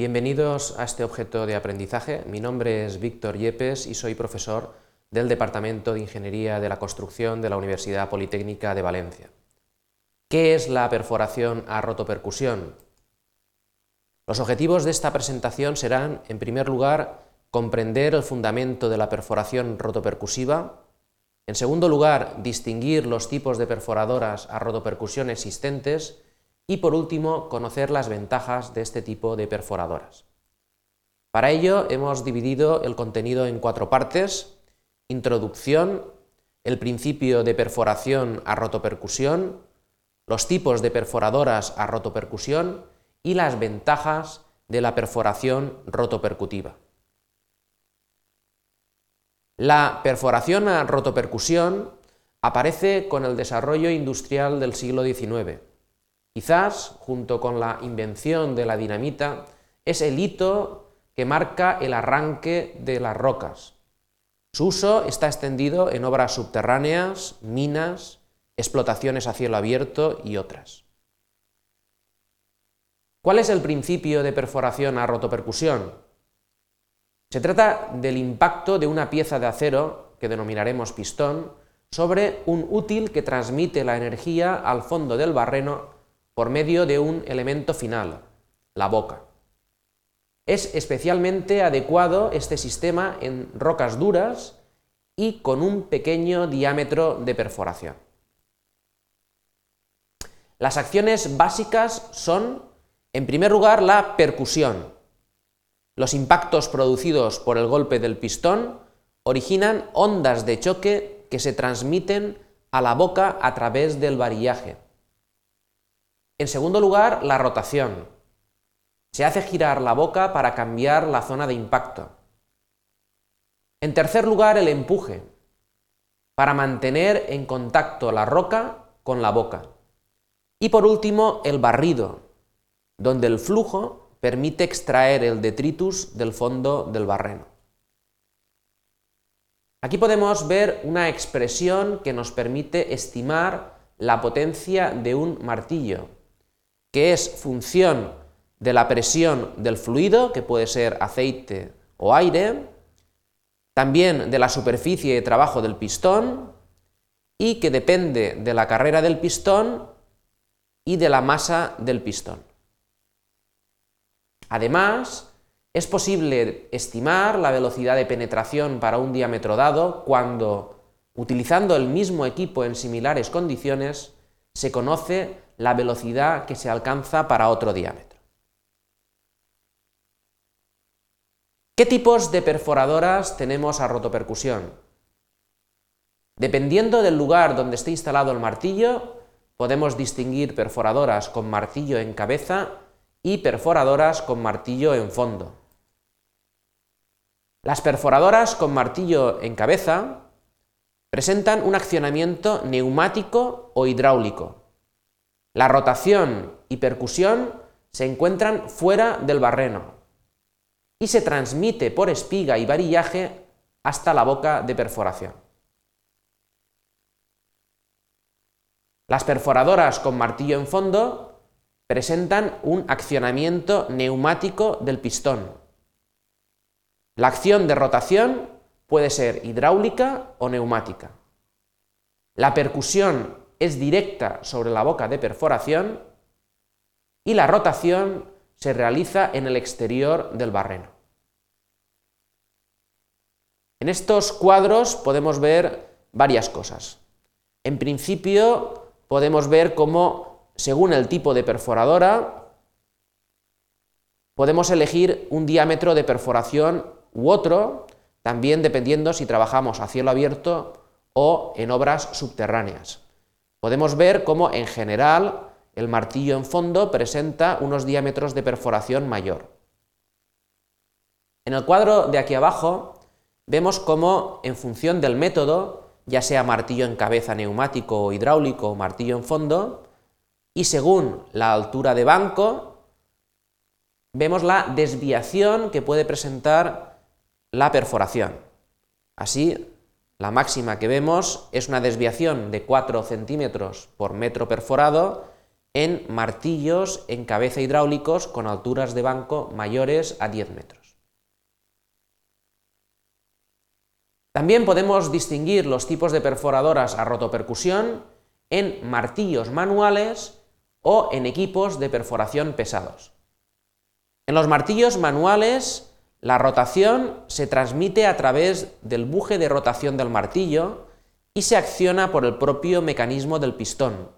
Bienvenidos a este objeto de aprendizaje. Mi nombre es Víctor Yepes y soy profesor del Departamento de Ingeniería de la Construcción de la Universidad Politécnica de Valencia. ¿Qué es la perforación a rotopercusión? Los objetivos de esta presentación serán, en primer lugar, comprender el fundamento de la perforación rotopercusiva, en segundo lugar, distinguir los tipos de perforadoras a rotopercusión existentes y por último, conocer las ventajas de este tipo de perforadoras. Para ello hemos dividido el contenido en cuatro partes, introducción, el principio de perforación a rotopercusión, los tipos de perforadoras a rotopercusión y las ventajas de la perforación rotopercutiva. La perforación a rotopercusión aparece con el desarrollo industrial del siglo XIX Quizás, junto con la invención de la dinamita, es el hito que marca el arranque de las rocas. Su uso está extendido en obras subterráneas, minas, explotaciones a cielo abierto y otras. ¿Cuál es el principio de perforación a rotopercusión? Se trata del impacto de una pieza de acero, que denominaremos pistón, sobre un útil que transmite la energía al fondo del barreno por medio de un elemento final, la boca. Es especialmente adecuado este sistema en rocas duras y con un pequeño diámetro de perforación. Las acciones básicas son, en primer lugar, la percusión. Los impactos producidos por el golpe del pistón originan ondas de choque que se transmiten a la boca a través del varillaje. En segundo lugar, la rotación. Se hace girar la boca para cambiar la zona de impacto. En tercer lugar, el empuje, para mantener en contacto la roca con la boca. Y por último, el barrido, donde el flujo permite extraer el detritus del fondo del barreno. Aquí podemos ver una expresión que nos permite estimar la potencia de un martillo que es función de la presión del fluido, que puede ser aceite o aire, también de la superficie de trabajo del pistón y que depende de la carrera del pistón y de la masa del pistón. Además, es posible estimar la velocidad de penetración para un diámetro dado cuando, utilizando el mismo equipo en similares condiciones, se conoce la velocidad que se alcanza para otro diámetro. ¿Qué tipos de perforadoras tenemos a rotopercusión? Dependiendo del lugar donde esté instalado el martillo, podemos distinguir perforadoras con martillo en cabeza y perforadoras con martillo en fondo. Las perforadoras con martillo en cabeza presentan un accionamiento neumático o hidráulico, la rotación y percusión se encuentran fuera del barreno y se transmite por espiga y varillaje hasta la boca de perforación. Las perforadoras con martillo en fondo presentan un accionamiento neumático del pistón. La acción de rotación puede ser hidráulica o neumática. La percusión es directa sobre la boca de perforación y la rotación se realiza en el exterior del barreno. En estos cuadros podemos ver varias cosas. En principio podemos ver cómo, según el tipo de perforadora, podemos elegir un diámetro de perforación u otro, también dependiendo si trabajamos a cielo abierto o en obras subterráneas podemos ver cómo en general el martillo en fondo presenta unos diámetros de perforación mayor. En el cuadro de aquí abajo vemos cómo en función del método, ya sea martillo en cabeza neumático o hidráulico martillo en fondo, y según la altura de banco, vemos la desviación que puede presentar la perforación. Así, la máxima que vemos es una desviación de 4 centímetros por metro perforado en martillos en cabeza hidráulicos con alturas de banco mayores a 10 metros. También podemos distinguir los tipos de perforadoras a rotopercusión en martillos manuales o en equipos de perforación pesados. En los martillos manuales, la rotación se transmite a través del buje de rotación del martillo y se acciona por el propio mecanismo del pistón,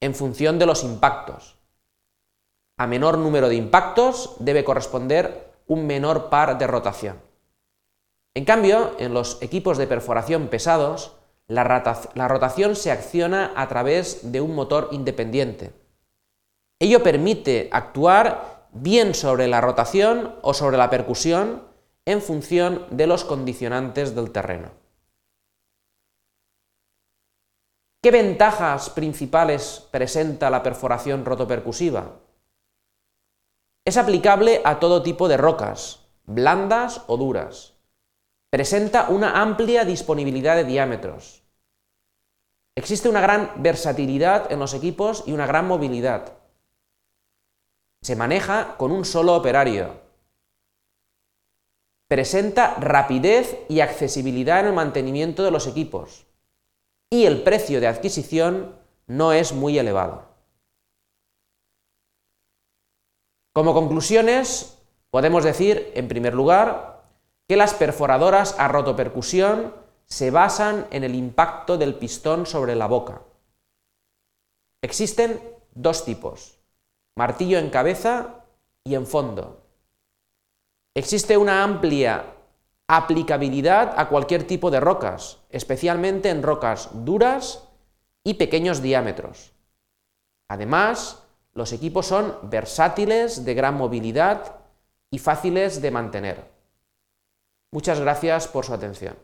en función de los impactos. A menor número de impactos debe corresponder un menor par de rotación. En cambio, en los equipos de perforación pesados, la, rotación se acciona a través de un motor independiente. Ello permite actuar bien sobre la rotación o sobre la percusión en función de los condicionantes del terreno. ¿Qué ventajas principales presenta la perforación rotopercusiva? Es aplicable a todo tipo de rocas, blandas o duras. Presenta una amplia disponibilidad de diámetros. Existe una gran versatilidad en los equipos y una gran movilidad. Se maneja con un solo operario. Presenta rapidez y accesibilidad en el mantenimiento de los equipos y el precio de adquisición no es muy elevado. Como conclusiones, podemos decir, en primer lugar, que las perforadoras a rotopercusión se basan en el impacto del pistón sobre la boca. Existen dos tipos, martillo en cabeza y en fondo. Existe una amplia aplicabilidad a cualquier tipo de rocas, especialmente en rocas duras y pequeños diámetros. Además, los equipos son versátiles, de gran movilidad y fáciles de mantener. Muchas gracias por su atención.